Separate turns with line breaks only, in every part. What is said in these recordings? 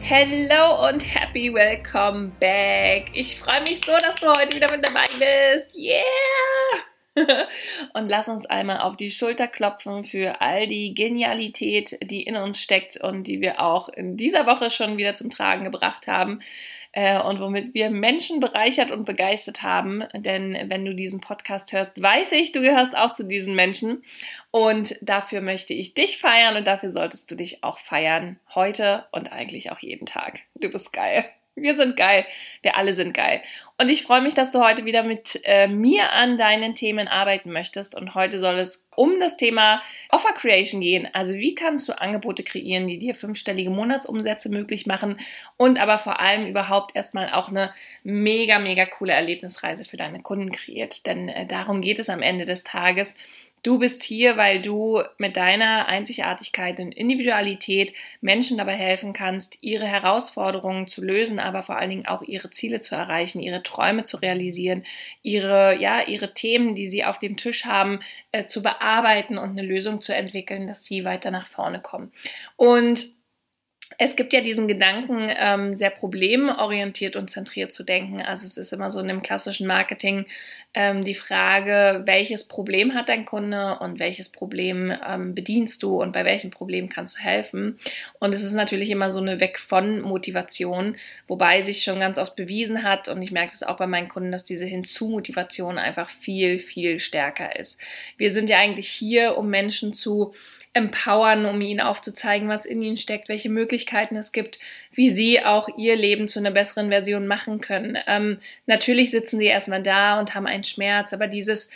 Hello und happy welcome back. Ich freue mich so, dass du heute wieder mit dabei bist. Yeah! und lass uns einmal auf die Schulter klopfen für all die Genialität, die in uns steckt und die wir auch in dieser Woche schon wieder zum Tragen gebracht haben äh, und womit wir Menschen bereichert und begeistert haben. Denn wenn du diesen Podcast hörst, weiß ich, du gehörst auch zu diesen Menschen. Und dafür möchte ich dich feiern und dafür solltest du dich auch feiern. Heute und eigentlich auch jeden Tag. Du bist geil. Wir sind geil. Wir alle sind geil. Und ich freue mich, dass du heute wieder mit äh, mir an deinen Themen arbeiten möchtest. Und heute soll es um das Thema Offer Creation gehen. Also wie kannst du Angebote kreieren, die dir fünfstellige Monatsumsätze möglich machen und aber vor allem überhaupt erstmal auch eine mega, mega coole Erlebnisreise für deine Kunden kreiert. Denn äh, darum geht es am Ende des Tages. Du bist hier, weil du mit deiner Einzigartigkeit und Individualität Menschen dabei helfen kannst, ihre Herausforderungen zu lösen, aber vor allen Dingen auch ihre Ziele zu erreichen, ihre Träume zu realisieren, ihre, ja, ihre Themen, die sie auf dem Tisch haben, äh, zu bearbeiten und eine Lösung zu entwickeln, dass sie weiter nach vorne kommen. Und es gibt ja diesen Gedanken, ähm, sehr problemorientiert und zentriert zu denken. Also es ist immer so in dem klassischen Marketing ähm, die Frage, welches Problem hat dein Kunde und welches Problem ähm, bedienst du und bei welchem Problem kannst du helfen. Und es ist natürlich immer so eine Weg von Motivation, wobei sich schon ganz oft bewiesen hat und ich merke es auch bei meinen Kunden, dass diese Hinzu-Motivation einfach viel, viel stärker ist. Wir sind ja eigentlich hier, um Menschen zu empowern, um ihnen aufzuzeigen, was in ihnen steckt, welche Möglichkeiten es gibt, wie sie auch ihr Leben zu einer besseren Version machen können. Ähm, natürlich sitzen sie erstmal da und haben einen Schmerz, aber dieses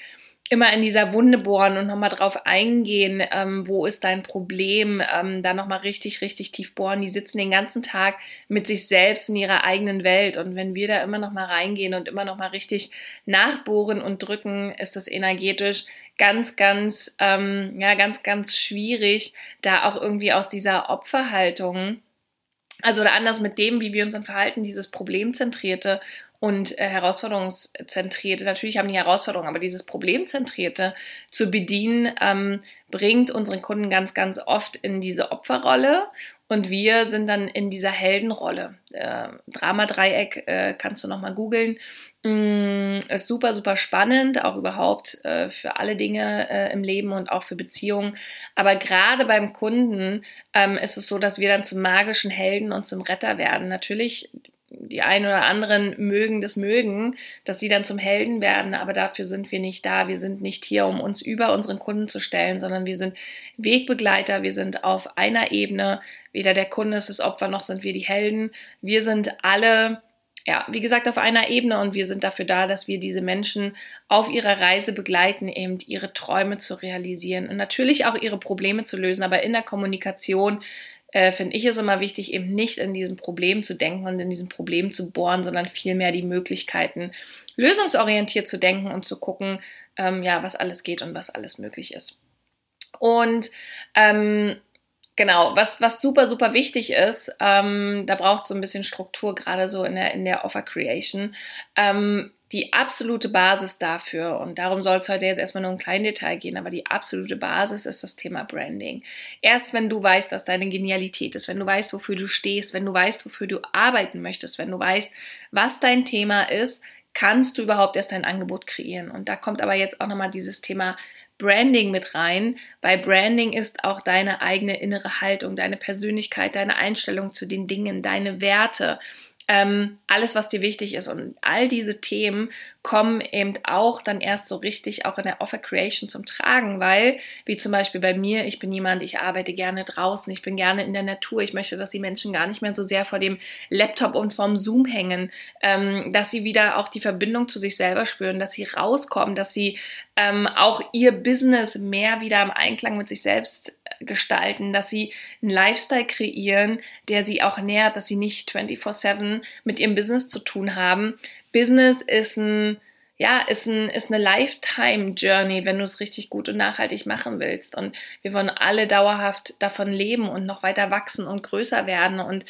immer in dieser Wunde bohren und nochmal drauf eingehen, ähm, wo ist dein Problem, ähm, da nochmal richtig, richtig tief bohren. Die sitzen den ganzen Tag mit sich selbst in ihrer eigenen Welt. Und wenn wir da immer nochmal reingehen und immer nochmal richtig nachbohren und drücken, ist das energetisch ganz, ganz, ähm, ja, ganz, ganz schwierig, da auch irgendwie aus dieser Opferhaltung also oder anders mit dem, wie wir uns dann verhalten, dieses Problemzentrierte und äh, herausforderungszentrierte, natürlich haben die Herausforderungen, aber dieses Problemzentrierte zu bedienen, ähm, bringt unseren Kunden ganz, ganz oft in diese Opferrolle und wir sind dann in dieser Heldenrolle. Äh, Drama-Dreieck äh, kannst du nochmal googeln. Mm, ist super, super spannend, auch überhaupt äh, für alle Dinge äh, im Leben und auch für Beziehungen. Aber gerade beim Kunden ähm, ist es so, dass wir dann zum magischen Helden und zum Retter werden. Natürlich die einen oder anderen mögen das mögen, dass sie dann zum Helden werden, aber dafür sind wir nicht da. Wir sind nicht hier, um uns über unseren Kunden zu stellen, sondern wir sind Wegbegleiter, wir sind auf einer Ebene. Weder der Kunde ist das Opfer noch sind wir die Helden. Wir sind alle ja, wie gesagt, auf einer Ebene und wir sind dafür da, dass wir diese Menschen auf ihrer Reise begleiten, eben ihre Träume zu realisieren und natürlich auch ihre Probleme zu lösen, aber in der Kommunikation äh, finde ich es immer wichtig, eben nicht in diesem Problem zu denken und in diesem Problem zu bohren, sondern vielmehr die Möglichkeiten lösungsorientiert zu denken und zu gucken, ähm, ja, was alles geht und was alles möglich ist. Und ähm, Genau, was, was super, super wichtig ist, ähm, da braucht es so ein bisschen Struktur, gerade so in der, in der Offer Creation. Ähm, die absolute Basis dafür, und darum soll es heute jetzt erstmal nur ein kleines Detail gehen, aber die absolute Basis ist das Thema Branding. Erst wenn du weißt, dass deine Genialität ist, wenn du weißt, wofür du stehst, wenn du weißt, wofür du arbeiten möchtest, wenn du weißt, was dein Thema ist, kannst du überhaupt erst dein Angebot kreieren. Und da kommt aber jetzt auch nochmal dieses Thema Branding mit rein. Bei Branding ist auch deine eigene innere Haltung, deine Persönlichkeit, deine Einstellung zu den Dingen, deine Werte, ähm, alles, was dir wichtig ist. Und all diese Themen kommen eben auch dann erst so richtig auch in der Offer Creation zum Tragen, weil, wie zum Beispiel bei mir, ich bin jemand, ich arbeite gerne draußen, ich bin gerne in der Natur, ich möchte, dass die Menschen gar nicht mehr so sehr vor dem Laptop und vorm Zoom hängen, ähm, dass sie wieder auch die Verbindung zu sich selber spüren, dass sie rauskommen, dass sie ähm, auch ihr Business mehr wieder im Einklang mit sich selbst gestalten, dass sie einen Lifestyle kreieren, der sie auch nährt, dass sie nicht 24/7 mit ihrem Business zu tun haben. Business ist ein ja, ist, ein, ist eine Lifetime-Journey, wenn du es richtig gut und nachhaltig machen willst. Und wir wollen alle dauerhaft davon leben und noch weiter wachsen und größer werden und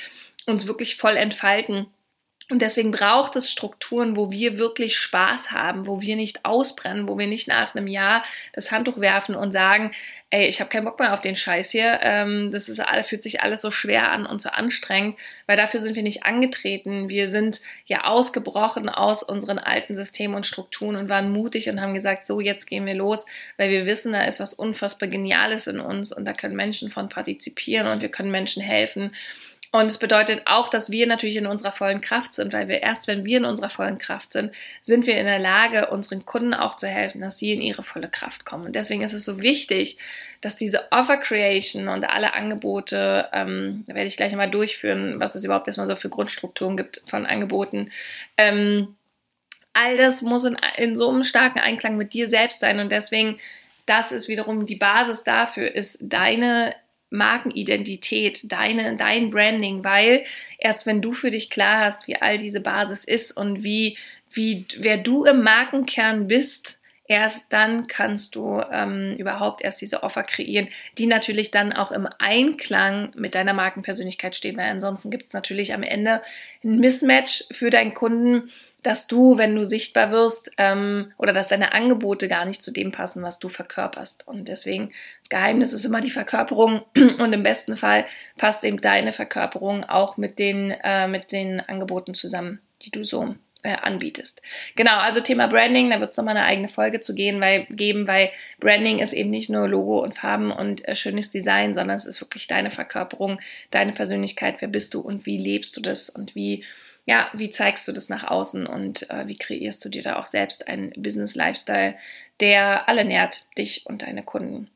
uns wirklich voll entfalten. Und deswegen braucht es Strukturen, wo wir wirklich Spaß haben, wo wir nicht ausbrennen, wo wir nicht nach einem Jahr das Handtuch werfen und sagen, ey, ich habe keinen Bock mehr auf den Scheiß hier. Ähm, das ist fühlt sich alles so schwer an und so anstrengend, weil dafür sind wir nicht angetreten. Wir sind ja ausgebrochen aus unseren alten Systemen und Strukturen und waren mutig und haben gesagt, so jetzt gehen wir los, weil wir wissen, da ist was unfassbar Geniales in uns und da können Menschen von partizipieren und wir können Menschen helfen. Und es bedeutet auch, dass wir natürlich in unserer vollen Kraft sind, weil wir erst, wenn wir in unserer vollen Kraft sind, sind wir in der Lage, unseren Kunden auch zu helfen, dass sie in ihre volle Kraft kommen. Und deswegen ist es so wichtig, dass diese Offer Creation und alle Angebote, ähm, da werde ich gleich mal durchführen, was es überhaupt erstmal so für Grundstrukturen gibt von Angeboten, ähm, all das muss in, in so einem starken Einklang mit dir selbst sein. Und deswegen das ist wiederum die Basis dafür, ist deine Markenidentität, deine, dein Branding, weil erst wenn du für dich klar hast, wie all diese Basis ist und wie, wie, wer du im Markenkern bist, erst dann kannst du ähm, überhaupt erst diese Offer kreieren, die natürlich dann auch im Einklang mit deiner Markenpersönlichkeit stehen, weil ansonsten gibt es natürlich am Ende ein Mismatch für deinen Kunden, dass du, wenn du sichtbar wirst, ähm, oder dass deine Angebote gar nicht zu dem passen, was du verkörperst. Und deswegen, das Geheimnis ist immer die Verkörperung und im besten Fall passt eben deine Verkörperung auch mit den, äh, mit den Angeboten zusammen, die du so äh, anbietest. Genau, also Thema Branding, da wird es nochmal eine eigene Folge zu gehen, weil, geben, weil Branding ist eben nicht nur Logo und Farben und äh, schönes Design, sondern es ist wirklich deine Verkörperung, deine Persönlichkeit, wer bist du und wie lebst du das und wie ja, wie zeigst du das nach außen und äh, wie kreierst du dir da auch selbst einen Business-Lifestyle, der alle nährt, dich und deine Kunden.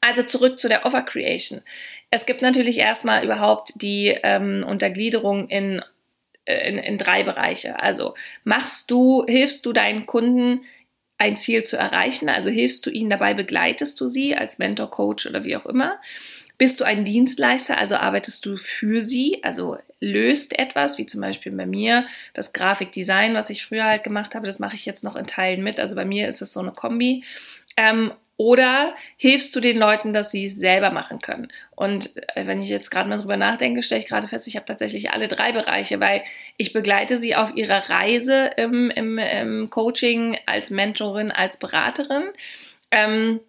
Also zurück zu der Offer Creation. Es gibt natürlich erstmal überhaupt die ähm, Untergliederung in, in, in drei Bereiche. Also machst du, hilfst du deinen Kunden ein Ziel zu erreichen, also hilfst du ihnen dabei, begleitest du sie als Mentor, Coach oder wie auch immer. Bist du ein Dienstleister, also arbeitest du für sie, also löst etwas, wie zum Beispiel bei mir das Grafikdesign, was ich früher halt gemacht habe, das mache ich jetzt noch in Teilen mit. Also bei mir ist es so eine Kombi. Ähm, oder hilfst du den Leuten, dass sie es selber machen können? Und äh, wenn ich jetzt gerade mal drüber nachdenke, stelle ich gerade fest, ich habe tatsächlich alle drei Bereiche, weil ich begleite sie auf ihrer Reise im, im, im Coaching als Mentorin, als Beraterin. Ähm,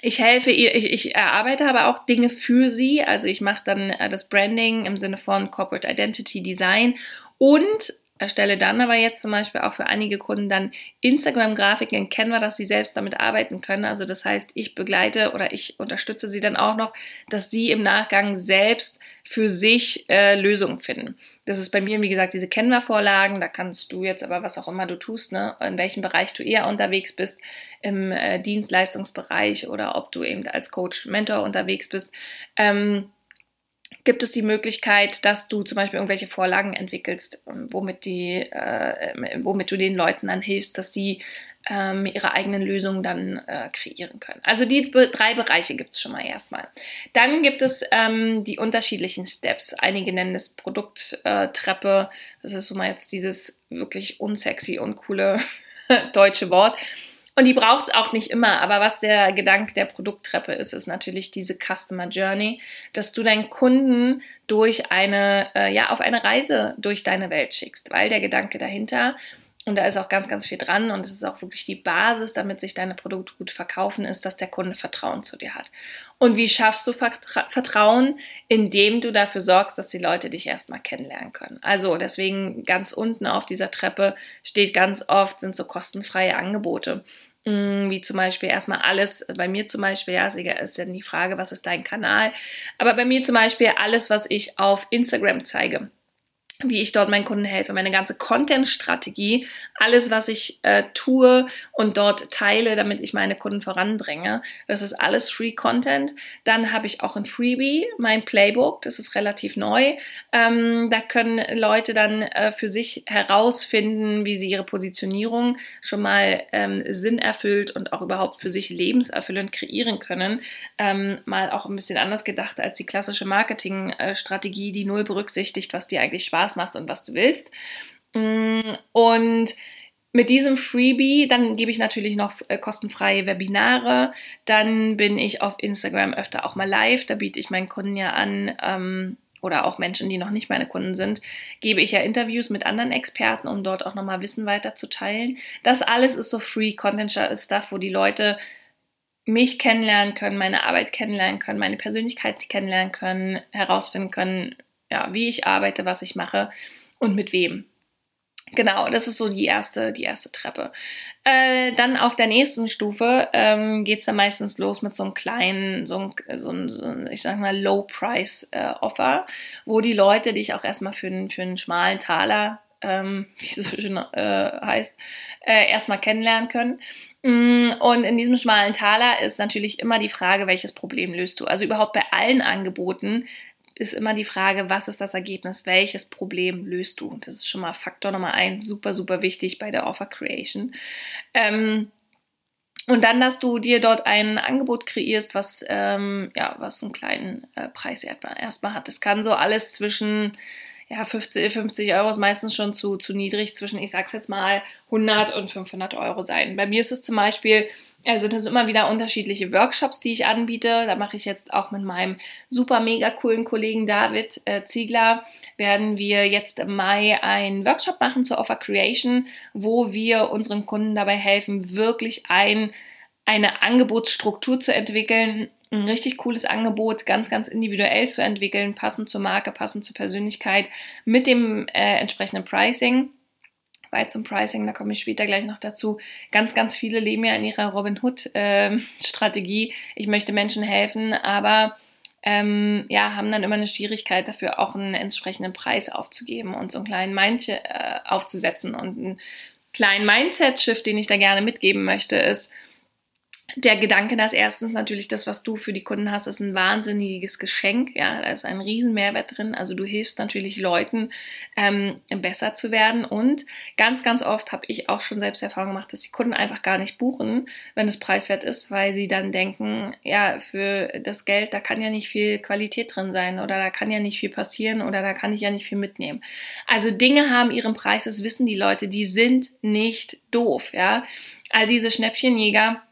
ich helfe ihr, ich, ich erarbeite aber auch Dinge für sie. Also ich mache dann äh, das Branding im Sinne von Corporate Identity Design und erstelle dann aber jetzt zum Beispiel auch für einige Kunden dann Instagram-Grafiken in Canva, dass sie selbst damit arbeiten können. Also das heißt, ich begleite oder ich unterstütze sie dann auch noch, dass sie im Nachgang selbst für sich äh, Lösungen finden. Das ist bei mir, wie gesagt, diese Canva-Vorlagen. Da kannst du jetzt aber, was auch immer du tust, ne, in welchem Bereich du eher unterwegs bist, im äh, Dienstleistungsbereich oder ob du eben als Coach, Mentor unterwegs bist. Ähm, gibt es die Möglichkeit, dass du zum Beispiel irgendwelche Vorlagen entwickelst, ähm, womit, die, äh, womit du den Leuten dann hilfst, dass sie ähm, ihre eigenen Lösungen dann äh, kreieren können. Also die drei Bereiche gibt es schon mal erstmal. Dann gibt es ähm, die unterschiedlichen Steps. Einige nennen es Produkttreppe. Äh, das ist so mal jetzt dieses wirklich unsexy und coole deutsche Wort. Und die braucht es auch nicht immer, aber was der Gedanke der Produkttreppe ist, ist natürlich diese Customer Journey, dass du deinen Kunden durch eine, äh, ja, auf eine Reise durch deine Welt schickst, weil der Gedanke dahinter und da ist auch ganz, ganz viel dran und es ist auch wirklich die Basis, damit sich deine Produkte gut verkaufen, ist, dass der Kunde Vertrauen zu dir hat. Und wie schaffst du Vertrauen? Indem du dafür sorgst, dass die Leute dich erstmal kennenlernen können. Also deswegen ganz unten auf dieser Treppe steht ganz oft, sind so kostenfreie Angebote mm, wie zum Beispiel erstmal alles, bei mir zum Beispiel, ja, ist ja die Frage, was ist dein Kanal, aber bei mir zum Beispiel alles, was ich auf Instagram zeige wie ich dort meinen Kunden helfe, meine ganze Content-Strategie, alles, was ich äh, tue und dort teile, damit ich meine Kunden voranbringe. Das ist alles Free Content. Dann habe ich auch ein Freebie, mein Playbook, das ist relativ neu. Ähm, da können Leute dann äh, für sich herausfinden, wie sie ihre Positionierung schon mal ähm, Sinn erfüllt und auch überhaupt für sich lebenserfüllend kreieren können. Ähm, mal auch ein bisschen anders gedacht als die klassische Marketingstrategie, die null berücksichtigt, was dir eigentlich Spaß Macht und was du willst. Mm, und mit diesem Freebie, dann gebe ich natürlich noch äh, kostenfreie Webinare. Dann bin ich auf Instagram öfter auch mal live. Da biete ich meinen Kunden ja an, ähm, oder auch Menschen, die noch nicht meine Kunden sind, gebe ich ja Interviews mit anderen Experten, um dort auch nochmal Wissen weiterzuteilen. Das alles ist so Free Content Stuff, wo die Leute mich kennenlernen können, meine Arbeit kennenlernen können, meine Persönlichkeit kennenlernen können, herausfinden können, ja, wie ich arbeite, was ich mache und mit wem. Genau, das ist so die erste, die erste Treppe. Äh, dann auf der nächsten Stufe ähm, geht es dann meistens los mit so einem kleinen, so ein, so ein, so ein ich sag mal, Low-Price-Offer, äh, wo die Leute dich auch erstmal für, einen, für einen schmalen Taler, ähm, wie es so schön äh, heißt, äh, erstmal kennenlernen können. Mm, und in diesem schmalen Taler ist natürlich immer die Frage, welches Problem löst du? Also überhaupt bei allen Angeboten ist immer die Frage, was ist das Ergebnis? Welches Problem löst du? Das ist schon mal Faktor Nummer eins, super, super wichtig bei der Offer Creation. Ähm, und dann, dass du dir dort ein Angebot kreierst, was, ähm, ja, was einen kleinen äh, Preis erstmal hat. Das kann so alles zwischen ja, 50, 50 Euro ist meistens schon zu, zu niedrig, zwischen, ich sag's jetzt mal, 100 und 500 Euro sein. Bei mir ist es zum Beispiel also das sind immer wieder unterschiedliche Workshops, die ich anbiete. Da mache ich jetzt auch mit meinem super mega coolen Kollegen David äh, Ziegler, werden wir jetzt im Mai einen Workshop machen zur Offer Creation, wo wir unseren Kunden dabei helfen, wirklich ein, eine Angebotsstruktur zu entwickeln, ein richtig cooles Angebot, ganz, ganz individuell zu entwickeln, passend zur Marke, passend zur Persönlichkeit, mit dem äh, entsprechenden Pricing weit zum Pricing, da komme ich später gleich noch dazu. Ganz, ganz viele leben ja in ihrer Robin Hood-Strategie. Ähm, ich möchte Menschen helfen, aber ähm, ja, haben dann immer eine Schwierigkeit dafür, auch einen entsprechenden Preis aufzugeben und so einen kleinen Mind äh, aufzusetzen. Und einen kleinen Mindset-Shift, den ich da gerne mitgeben möchte, ist, der Gedanke, dass erstens natürlich das, was du für die Kunden hast, ist ein wahnsinniges Geschenk. Ja, da ist ein riesen Mehrwert drin. Also du hilfst natürlich Leuten, ähm, besser zu werden. Und ganz, ganz oft habe ich auch schon selbst Erfahrung gemacht, dass die Kunden einfach gar nicht buchen, wenn es preiswert ist, weil sie dann denken, ja, für das Geld, da kann ja nicht viel Qualität drin sein oder da kann ja nicht viel passieren oder da kann ich ja nicht viel mitnehmen. Also Dinge haben ihren Preis, das wissen die Leute, die sind nicht doof. Ja, all diese Schnäppchenjäger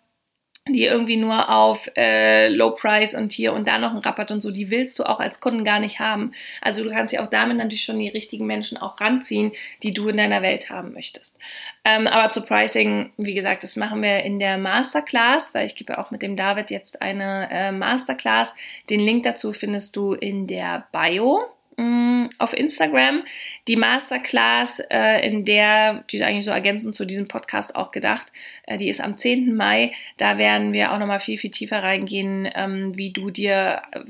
die irgendwie nur auf äh, Low Price und hier und da noch einen Rabatt und so, die willst du auch als Kunden gar nicht haben. Also du kannst ja auch damit natürlich schon die richtigen Menschen auch ranziehen, die du in deiner Welt haben möchtest. Ähm, aber zu Pricing, wie gesagt, das machen wir in der Masterclass, weil ich gebe auch mit dem David jetzt eine äh, Masterclass. Den Link dazu findest du in der Bio Mm, auf Instagram die Masterclass, äh, in der, die ist eigentlich so ergänzend zu diesem Podcast auch gedacht, äh, die ist am 10. Mai. Da werden wir auch nochmal viel, viel tiefer reingehen, ähm, wie du dir äh,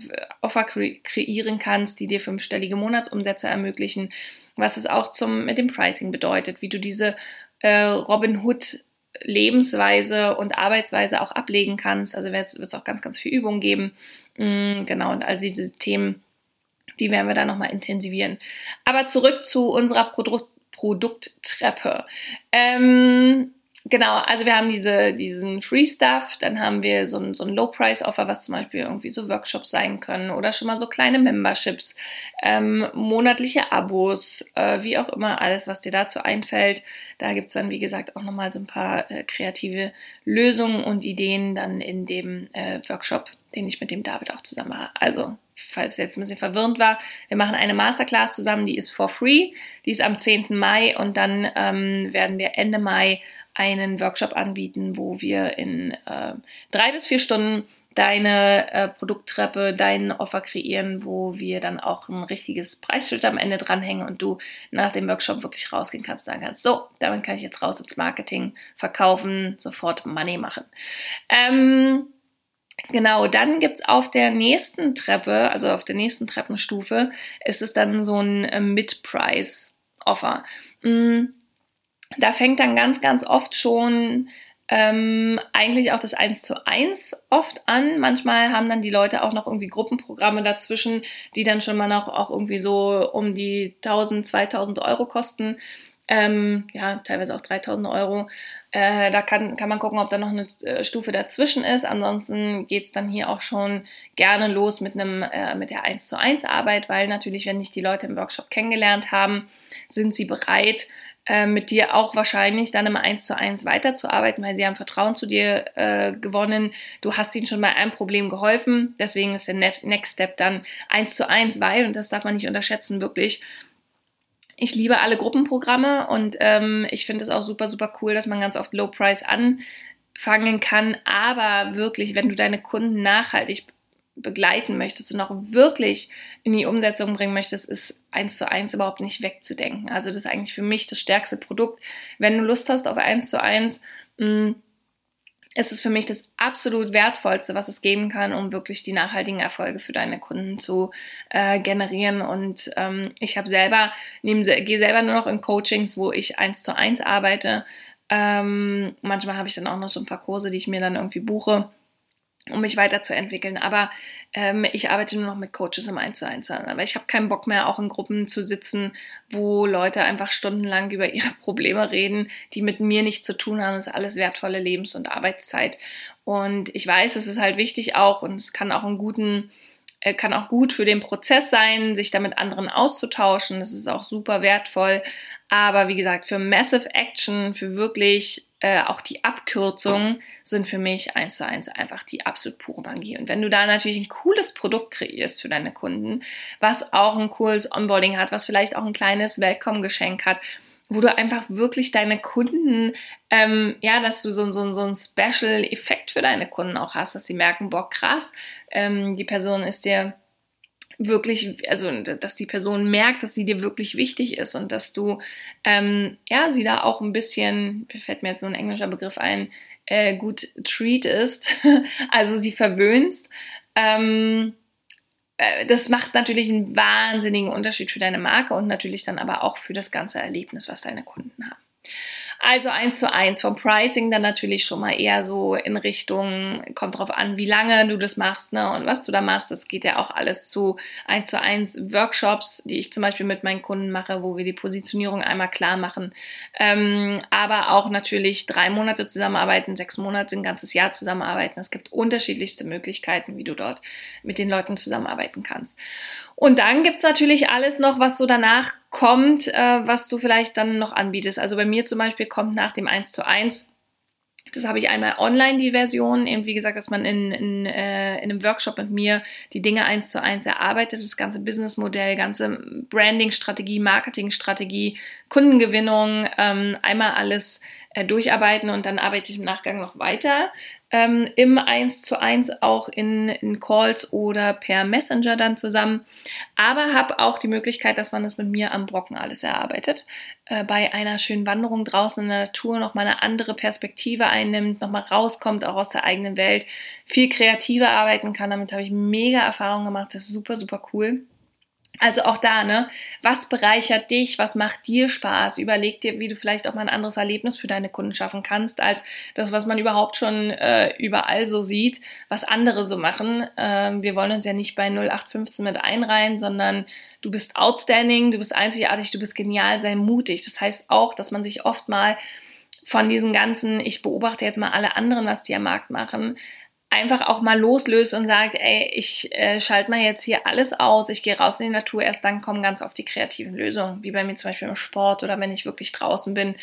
Offer kre kreieren kannst, die dir fünfstellige Monatsumsätze ermöglichen, was es auch zum, mit dem Pricing bedeutet, wie du diese äh, Robin Hood Lebensweise und Arbeitsweise auch ablegen kannst. Also wird es auch ganz, ganz viel Übung geben. Mm, genau, und all diese Themen die werden wir dann nochmal intensivieren. Aber zurück zu unserer Produ Produkttreppe. Ähm, genau, also wir haben diese, diesen Free Stuff, dann haben wir so ein, so ein Low-Price-Offer, was zum Beispiel irgendwie so Workshops sein können oder schon mal so kleine Memberships, ähm, monatliche Abos, äh, wie auch immer, alles, was dir dazu einfällt. Da gibt es dann, wie gesagt, auch nochmal so ein paar äh, kreative Lösungen und Ideen dann in dem äh, Workshop, den ich mit dem David auch zusammen mache. Also falls jetzt ein bisschen verwirrend war, wir machen eine Masterclass zusammen, die ist for free, die ist am 10. Mai und dann ähm, werden wir Ende Mai einen Workshop anbieten, wo wir in äh, drei bis vier Stunden deine äh, Produkttreppe, deinen Offer kreieren, wo wir dann auch ein richtiges Preisschild am Ende dranhängen und du nach dem Workshop wirklich rausgehen kannst, sagen kannst, so, damit kann ich jetzt raus ins Marketing, verkaufen, sofort Money machen. Ähm, Genau, dann gibt es auf der nächsten Treppe, also auf der nächsten Treppenstufe, ist es dann so ein äh, Mid-Price-Offer. Mm, da fängt dann ganz, ganz oft schon ähm, eigentlich auch das 1 zu 1 oft an. Manchmal haben dann die Leute auch noch irgendwie Gruppenprogramme dazwischen, die dann schon mal noch auch irgendwie so um die 1000, 2000 Euro kosten. Ähm, ja, teilweise auch 3000 Euro. Äh, da kann, kann man gucken, ob da noch eine äh, Stufe dazwischen ist. Ansonsten geht es dann hier auch schon gerne los mit, einem, äh, mit der 1 zu 1 Arbeit, weil natürlich, wenn dich die Leute im Workshop kennengelernt haben, sind sie bereit, äh, mit dir auch wahrscheinlich dann im 1 zu 1 weiterzuarbeiten, weil sie haben Vertrauen zu dir äh, gewonnen. Du hast ihnen schon bei einem Problem geholfen. Deswegen ist der Next Step dann 1 zu 1, weil, und das darf man nicht unterschätzen, wirklich, ich liebe alle Gruppenprogramme und ähm, ich finde es auch super, super cool, dass man ganz oft Low Price anfangen kann. Aber wirklich, wenn du deine Kunden nachhaltig begleiten möchtest und auch wirklich in die Umsetzung bringen möchtest, ist eins zu eins überhaupt nicht wegzudenken. Also das ist eigentlich für mich das stärkste Produkt. Wenn du Lust hast auf eins zu eins, mm, ist es für mich das absolut wertvollste, was es geben kann, um wirklich die nachhaltigen Erfolge für deine Kunden zu äh, generieren. Und ähm, ich habe selber, gehe selber nur noch in Coachings, wo ich eins zu eins arbeite. Ähm, manchmal habe ich dann auch noch so ein paar Kurse, die ich mir dann irgendwie buche um mich weiterzuentwickeln. Aber ähm, ich arbeite nur noch mit Coaches im 1 zu 1. Aber ich habe keinen Bock mehr, auch in Gruppen zu sitzen, wo Leute einfach stundenlang über ihre Probleme reden, die mit mir nichts zu tun haben. Das ist alles wertvolle Lebens- und Arbeitszeit. Und ich weiß, es ist halt wichtig auch und es kann auch einen guten äh, kann auch gut für den Prozess sein, sich da mit anderen auszutauschen. Das ist auch super wertvoll. Aber wie gesagt, für Massive Action, für wirklich äh, auch die Abkürzungen sind für mich eins zu eins einfach die absolut pure Magie. Und wenn du da natürlich ein cooles Produkt kreierst für deine Kunden, was auch ein cooles Onboarding hat, was vielleicht auch ein kleines Welcome-Geschenk hat, wo du einfach wirklich deine Kunden, ähm, ja, dass du so, so, so einen Special-Effekt für deine Kunden auch hast, dass sie merken, boah, krass, ähm, die Person ist dir wirklich, also dass die Person merkt, dass sie dir wirklich wichtig ist und dass du, ähm, ja, sie da auch ein bisschen, fällt mir jetzt so ein englischer Begriff ein, äh, gut treat ist, also sie verwöhnst. Ähm, äh, das macht natürlich einen wahnsinnigen Unterschied für deine Marke und natürlich dann aber auch für das ganze Erlebnis, was deine Kunden haben. Also eins zu eins vom Pricing dann natürlich schon mal eher so in Richtung, kommt drauf an, wie lange du das machst ne, und was du da machst. Das geht ja auch alles zu eins zu eins Workshops, die ich zum Beispiel mit meinen Kunden mache, wo wir die Positionierung einmal klar machen. Ähm, aber auch natürlich drei Monate zusammenarbeiten, sechs Monate, ein ganzes Jahr zusammenarbeiten. Es gibt unterschiedlichste Möglichkeiten, wie du dort mit den Leuten zusammenarbeiten kannst. Und dann gibt's natürlich alles noch, was so danach kommt, äh, was du vielleicht dann noch anbietest. Also bei mir zum Beispiel kommt nach dem 1 zu 1 das habe ich einmal online, die Version, eben wie gesagt, dass man in, in, äh, in einem Workshop mit mir die Dinge eins zu eins erarbeitet, das ganze Businessmodell, ganze Branding-Strategie, Marketing-Strategie, Kundengewinnung, ähm, einmal alles äh, durcharbeiten und dann arbeite ich im Nachgang noch weiter ähm, im 1 zu 1 auch in, in Calls oder per Messenger dann zusammen. Aber habe auch die Möglichkeit, dass man das mit mir am Brocken alles erarbeitet. Äh, bei einer schönen Wanderung draußen in der Natur nochmal eine andere Perspektive einnimmt, nochmal rauskommt, auch aus der eigenen Welt, viel kreativer arbeiten kann. Damit habe ich mega Erfahrungen gemacht. Das ist super, super cool. Also auch da, ne? Was bereichert dich? Was macht dir Spaß? Überleg dir, wie du vielleicht auch mal ein anderes Erlebnis für deine Kunden schaffen kannst, als das, was man überhaupt schon äh, überall so sieht, was andere so machen. Ähm, wir wollen uns ja nicht bei 0815 mit einreihen, sondern du bist outstanding, du bist einzigartig, du bist genial, sei mutig. Das heißt auch, dass man sich oft mal von diesen ganzen, ich beobachte jetzt mal alle anderen, was die am Markt machen, einfach auch mal loslöst und sagt, ey, ich äh, schalte mal jetzt hier alles aus, ich gehe raus in die Natur, erst dann kommen ganz oft die kreativen Lösungen, wie bei mir zum Beispiel im Sport oder wenn ich wirklich draußen bin.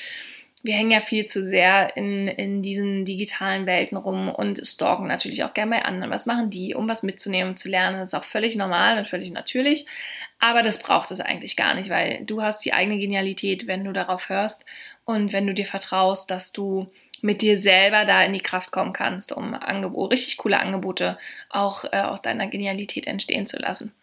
Wir hängen ja viel zu sehr in, in diesen digitalen Welten rum und stalken natürlich auch gerne bei anderen. Was machen die, um was mitzunehmen und zu lernen? Das ist auch völlig normal und völlig natürlich. Aber das braucht es eigentlich gar nicht, weil du hast die eigene Genialität, wenn du darauf hörst und wenn du dir vertraust, dass du mit dir selber da in die Kraft kommen kannst, um Angebote, richtig coole Angebote auch äh, aus deiner Genialität entstehen zu lassen.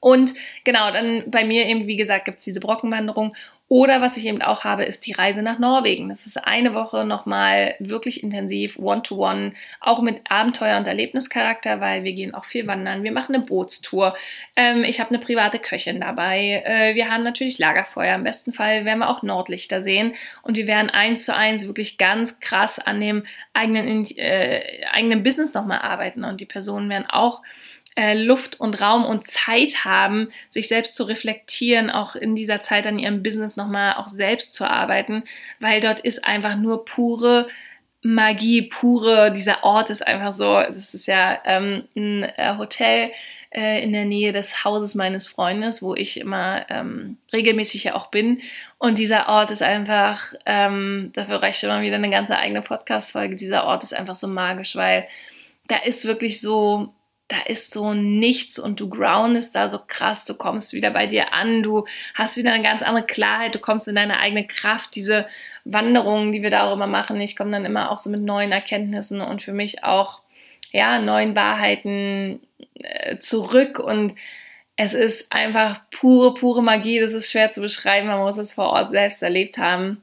Und genau, dann bei mir eben, wie gesagt, gibt es diese Brockenwanderung Oder was ich eben auch habe, ist die Reise nach Norwegen. Das ist eine Woche nochmal wirklich intensiv, one-to-one, -one, auch mit Abenteuer- und Erlebnischarakter, weil wir gehen auch viel wandern. Wir machen eine Bootstour. Ähm, ich habe eine private Köchin dabei. Äh, wir haben natürlich Lagerfeuer. Im besten Fall werden wir auch Nordlichter sehen. Und wir werden eins zu eins wirklich ganz krass an dem eigenen, äh, eigenen Business nochmal arbeiten. Und die Personen werden auch äh, Luft und Raum und Zeit haben, sich selbst zu reflektieren, auch in dieser Zeit an ihrem Business nochmal auch selbst zu arbeiten, weil dort ist einfach nur pure Magie, pure, dieser Ort ist einfach so, das ist ja ähm, ein äh, Hotel äh, in der Nähe des Hauses meines Freundes, wo ich immer ähm, regelmäßig ja auch bin. Und dieser Ort ist einfach, ähm, dafür reicht schon mal wieder eine ganze eigene Podcast-Folge, dieser Ort ist einfach so magisch, weil da ist wirklich so da ist so nichts und du groundest da so krass, du kommst wieder bei dir an, du hast wieder eine ganz andere Klarheit, du kommst in deine eigene Kraft, diese Wanderungen, die wir da auch immer machen, ich komme dann immer auch so mit neuen Erkenntnissen und für mich auch, ja, neuen Wahrheiten äh, zurück. Und es ist einfach pure, pure Magie, das ist schwer zu beschreiben, man muss es vor Ort selbst erlebt haben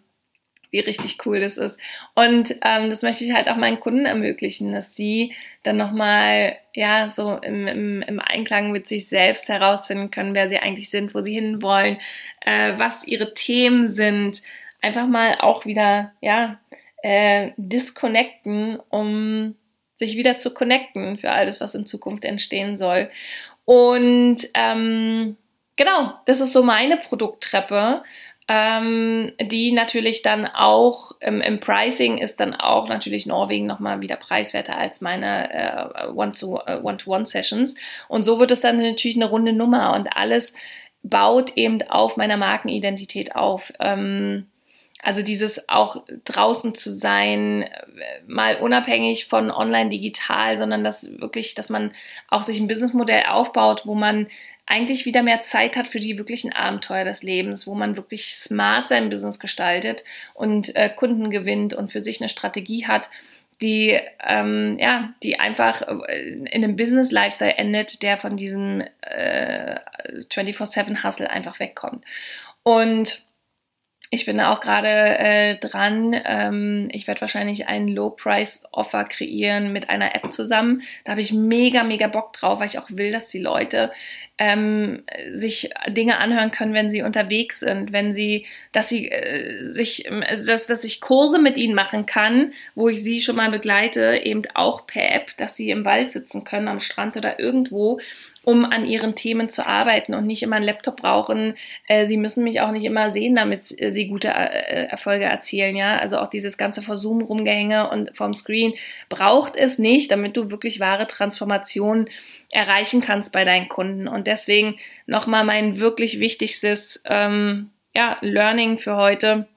wie richtig cool das ist. Und ähm, das möchte ich halt auch meinen Kunden ermöglichen, dass sie dann nochmal, ja, so im, im, im Einklang mit sich selbst herausfinden können, wer sie eigentlich sind, wo sie hinwollen, äh, was ihre Themen sind. Einfach mal auch wieder, ja, äh, disconnecten, um sich wieder zu connecten für alles, was in Zukunft entstehen soll. Und ähm, genau, das ist so meine Produkttreppe ähm, die natürlich dann auch ähm, im Pricing ist dann auch natürlich Norwegen nochmal wieder preiswerter als meine äh, One-to-One-Sessions. und so wird es dann natürlich eine runde Nummer und alles baut eben auf meiner Markenidentität auf. Ähm, also dieses auch draußen zu sein, mal unabhängig von online digital, sondern dass wirklich, dass man auch sich ein Businessmodell aufbaut, wo man eigentlich wieder mehr Zeit hat für die wirklichen Abenteuer des Lebens, wo man wirklich smart sein Business gestaltet und äh, Kunden gewinnt und für sich eine Strategie hat, die, ähm, ja, die einfach äh, in einem Business-Lifestyle endet, der von diesem äh, 24-7-Hustle einfach wegkommt. Und ich bin da auch gerade äh, dran. Ähm, ich werde wahrscheinlich einen Low-Price-Offer kreieren mit einer App zusammen. Da habe ich mega, mega Bock drauf, weil ich auch will, dass die Leute ähm, sich Dinge anhören können, wenn sie unterwegs sind, wenn sie, dass sie äh, sich, also dass, dass ich Kurse mit ihnen machen kann, wo ich sie schon mal begleite, eben auch per App, dass sie im Wald sitzen können, am Strand oder irgendwo um an ihren Themen zu arbeiten und nicht immer einen Laptop brauchen. Äh, sie müssen mich auch nicht immer sehen, damit äh, sie gute äh, Erfolge erzielen. Ja, also auch dieses ganze vor Zoom rumgehänge und vom Screen braucht es nicht, damit du wirklich wahre Transformation erreichen kannst bei deinen Kunden. Und deswegen nochmal mein wirklich wichtigstes ähm, ja, Learning für heute.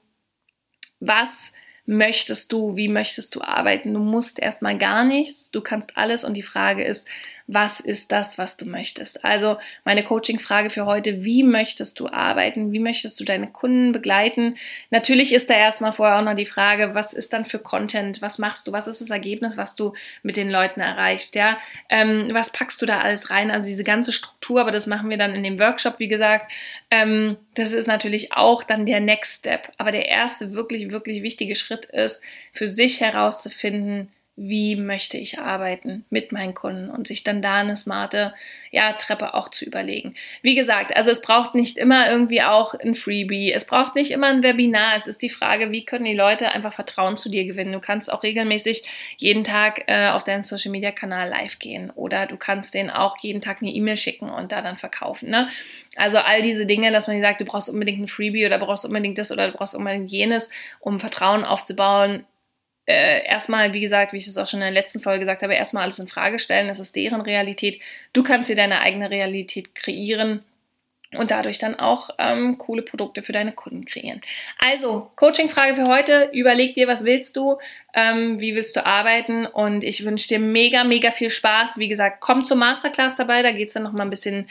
Was möchtest du, wie möchtest du arbeiten? Du musst erstmal gar nichts, du kannst alles und die Frage ist, was ist das, was du möchtest. Also meine Coaching-Frage für heute, wie möchtest du arbeiten? Wie möchtest du deine Kunden begleiten? Natürlich ist da erstmal vorher auch noch die Frage, was ist dann für Content? Was machst du? Was ist das Ergebnis, was du mit den Leuten erreichst? Ja, ähm, was packst du da alles rein? Also diese ganze Struktur, aber das machen wir dann in dem Workshop, wie gesagt. Ähm, das ist natürlich auch dann der Next Step. Aber der erste wirklich, wirklich wichtige Schritt ist, für sich herauszufinden, wie möchte ich arbeiten mit meinen Kunden und sich dann da eine smarte ja, Treppe auch zu überlegen. Wie gesagt, also es braucht nicht immer irgendwie auch ein Freebie, es braucht nicht immer ein Webinar, es ist die Frage, wie können die Leute einfach Vertrauen zu dir gewinnen. Du kannst auch regelmäßig jeden Tag äh, auf deinen Social Media Kanal live gehen oder du kannst denen auch jeden Tag eine E-Mail schicken und da dann verkaufen. Ne? Also all diese Dinge, dass man sagt, du brauchst unbedingt ein Freebie oder brauchst unbedingt das oder du brauchst unbedingt jenes, um Vertrauen aufzubauen, äh, erstmal, wie gesagt, wie ich es auch schon in der letzten Folge gesagt habe, erstmal alles in Frage stellen. Das ist deren Realität. Du kannst dir deine eigene Realität kreieren und dadurch dann auch ähm, coole Produkte für deine Kunden kreieren. Also, Coaching-Frage für heute. Überleg dir, was willst du? Ähm, wie willst du arbeiten? Und ich wünsche dir mega, mega viel Spaß. Wie gesagt, komm zur Masterclass dabei. Da geht es dann noch mal ein bisschen,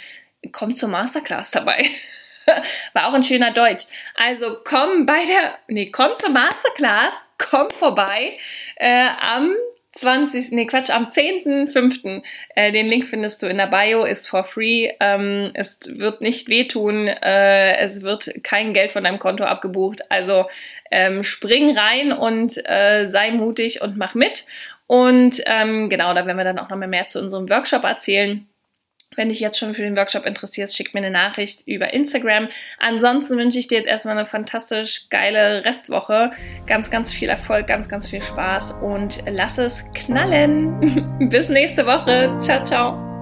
komm zur Masterclass dabei. War auch ein schöner Deutsch. Also komm bei der, nee, komm zur Masterclass, komm vorbei äh, am 20. Nee, Quatsch, am 10.05. Äh, den Link findest du in der Bio, ist for free. Ähm, es wird nicht wehtun. Äh, es wird kein Geld von deinem Konto abgebucht. Also ähm, spring rein und äh, sei mutig und mach mit. Und ähm, genau, da werden wir dann auch noch mehr zu unserem Workshop erzählen. Wenn dich jetzt schon für den Workshop interessierst, schick mir eine Nachricht über Instagram. Ansonsten wünsche ich dir jetzt erstmal eine fantastisch geile Restwoche. Ganz, ganz viel Erfolg, ganz, ganz viel Spaß und lass es knallen. Bis nächste Woche. Ciao, ciao.